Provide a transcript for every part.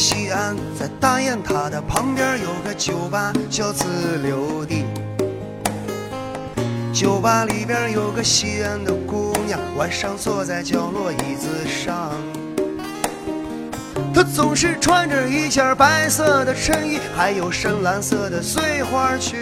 西安，在大雁塔的旁边有个酒吧叫自留地。酒吧里边有个西安的姑娘，晚上坐在角落椅子上。她总是穿着一件白色的衬衣，还有深蓝色的碎花裙。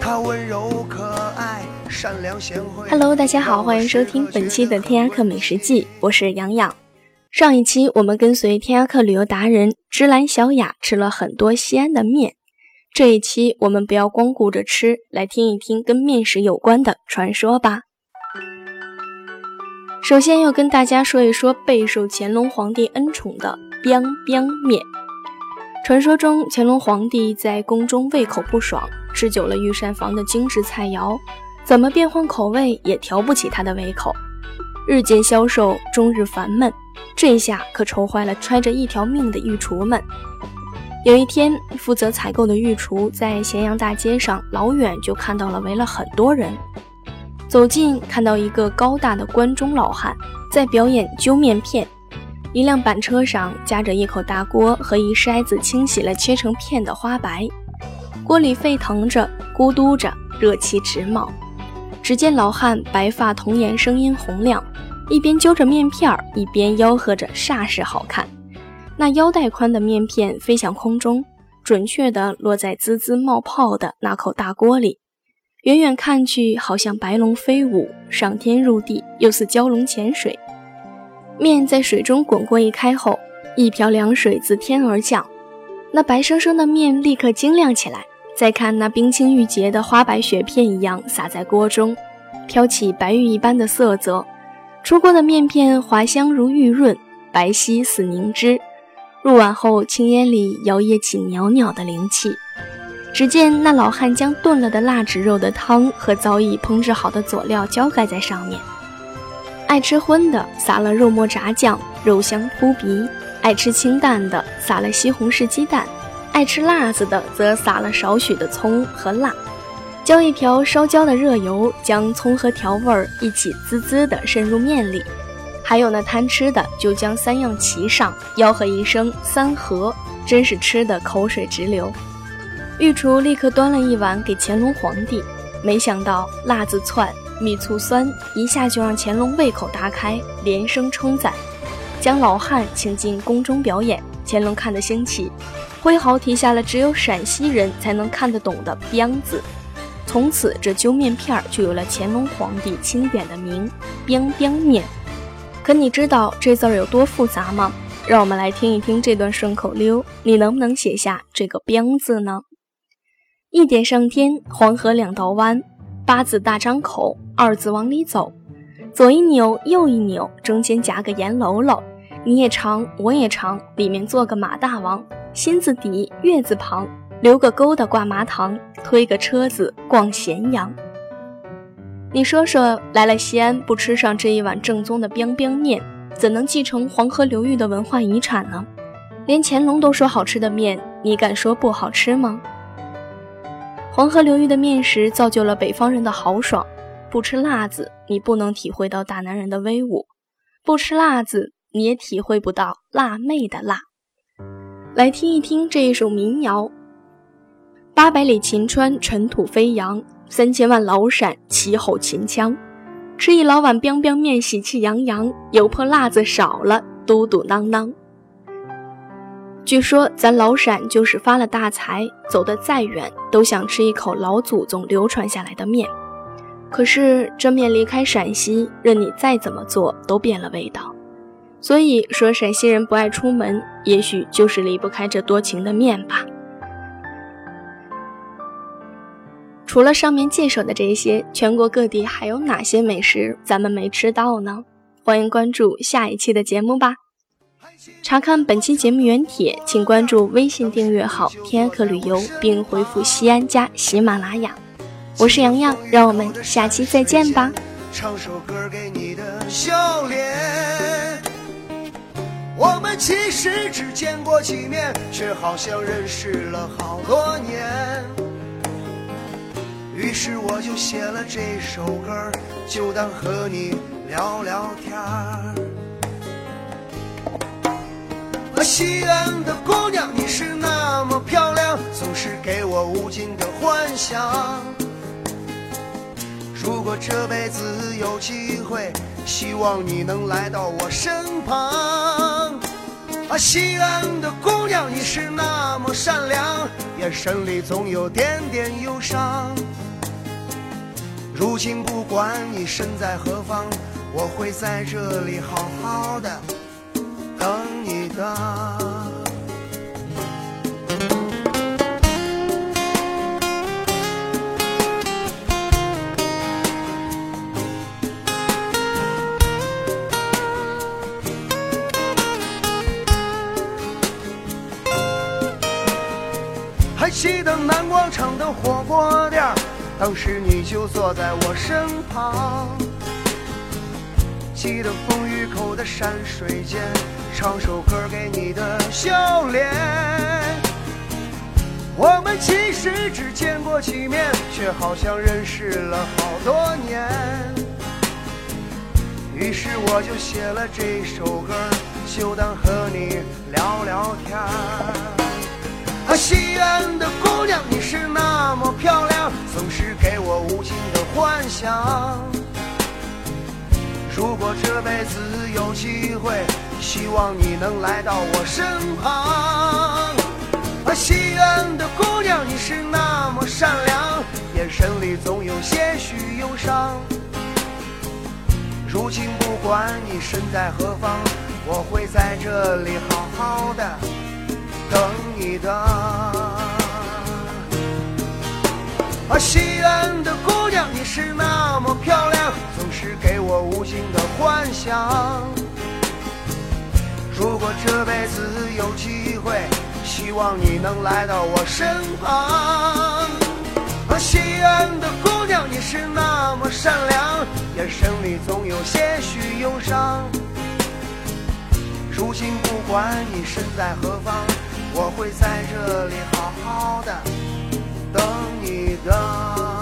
她温柔可爱，善良贤惠。Hello，大家好，欢迎收听本期的《天涯客美食记》，我是洋洋。上一期我们跟随天涯客旅游达人芝兰小雅吃了很多西安的面，这一期我们不要光顾着吃，来听一听跟面食有关的传说吧。首先要跟大家说一说备受乾隆皇帝恩宠的 biang biang 面。传说中乾隆皇帝在宫中胃口不爽，吃久了御膳房的精致菜肴，怎么变换口味也调不起他的胃口，日渐消瘦，终日烦闷。这下可愁坏了揣着一条命的御厨们。有一天，负责采购的御厨在咸阳大街上老远就看到了围了很多人，走近看到一个高大的关中老汉在表演揪面片。一辆板车上夹着一口大锅和一筛子清洗了切成片的花白，锅里沸腾着，咕嘟着，热气直冒。只见老汉白发童颜，声音洪亮。一边揪着面片儿，一边吆喝着，煞是好看。那腰带宽的面片飞向空中，准确地落在滋滋冒泡的那口大锅里。远远看去，好像白龙飞舞，上天入地，又似蛟龙潜水。面在水中滚过一开后，一瓢凉水自天而降，那白生生的面立刻晶亮起来。再看那冰清玉洁的花白雪片一样洒在锅中，飘起白玉一般的色泽。出锅的面片滑香如玉润，白皙似凝脂。入碗后，青烟里摇曳起袅袅的灵气。只见那老汉将炖了的腊汁肉的汤和早已烹制好的佐料浇盖在上面。爱吃荤的撒了肉末炸酱，肉香扑鼻；爱吃清淡的撒了西红柿鸡蛋；爱吃辣子的则撒了少许的葱和辣。浇一瓢烧焦的热油，将葱和调味儿一起滋滋地渗入面里。还有那贪吃的，就将三样齐上，吆喝一声“三合”，真是吃的口水直流。御厨立刻端了一碗给乾隆皇帝，没想到辣子窜，蜜醋酸，一下就让乾隆胃口大开，连声称赞，将老汉请进宫中表演。乾隆看得兴起，挥毫题下了只有陕西人才能看得懂的“彪”字。从此，这揪面片儿就有了乾隆皇帝钦点的名“彪彪面”。可你知道这字儿有多复杂吗？让我们来听一听这段顺口溜，你能不能写下这个“彪”字呢？一点上天，黄河两道弯，八字大张口，二字往里走，左一扭，右一扭，中间夹个盐楼楼，你也长，我也长，里面做个马大王，心字底，月字旁。留个勾的挂麻糖，推个车子逛咸阳。你说说，来了西安不吃上这一碗正宗的冰冰面，怎能继承黄河流域的文化遗产呢？连乾隆都说好吃的面，你敢说不好吃吗？黄河流域的面食造就了北方人的豪爽。不吃辣子，你不能体会到大男人的威武；不吃辣子，你也体会不到辣妹的辣。来听一听这一首民谣。八百里秦川尘土飞扬，三千万老陕齐吼秦腔。吃一老碗 biang biang 面，喜气洋洋。油泼辣子少了，嘟嘟囔囔。据说咱老陕就是发了大财，走得再远都想吃一口老祖宗流传下来的面。可是这面离开陕西，任你再怎么做都变了味道。所以说陕西人不爱出门，也许就是离不开这多情的面吧。除了上面介绍的这些，全国各地还有哪些美食咱们没吃到呢？欢迎关注下一期的节目吧。查看本期节目原帖，请关注微信订阅号“天客旅游”，并回复“西安”加喜马拉雅。我是洋洋，让我们下期再见吧。唱首歌给你的笑脸。我们其实只见过几面，却好像认识了好多年。于是我就写了这首歌，就当和你聊聊天儿。西安的姑娘，你是那么漂亮，总是给我无尽的幻想。如果这辈子有机会，希望你能来到我身旁。啊，西安的姑娘，你是那么善良，眼神里总有点点忧伤。如今不管你身在何方，我会在这里好好的等你的。还记得南广场的火锅店当时你就坐在我身旁，记得风雨口的山水间，唱首歌给你的笑脸。我们其实只见过几面，却好像认识了好多年。于是我就写了这首歌，就当和你聊聊天儿。啊，西安的姑娘，你是哪想。如果这辈子有机会，希望你能来到我身旁。啊，西安的姑娘，你是那么善良，眼神里总有些许忧伤。如今不管你身在何方，我会在这里好好的。等你的，啊，西安的，是那么漂亮，总是给我无尽的幻想。如果这辈子有机会，希望你能来到我身旁。啊，西安的姑娘，你是那么善良，眼神里总有些许忧伤。如今不管你身在何方。我会在这里好好的等你的。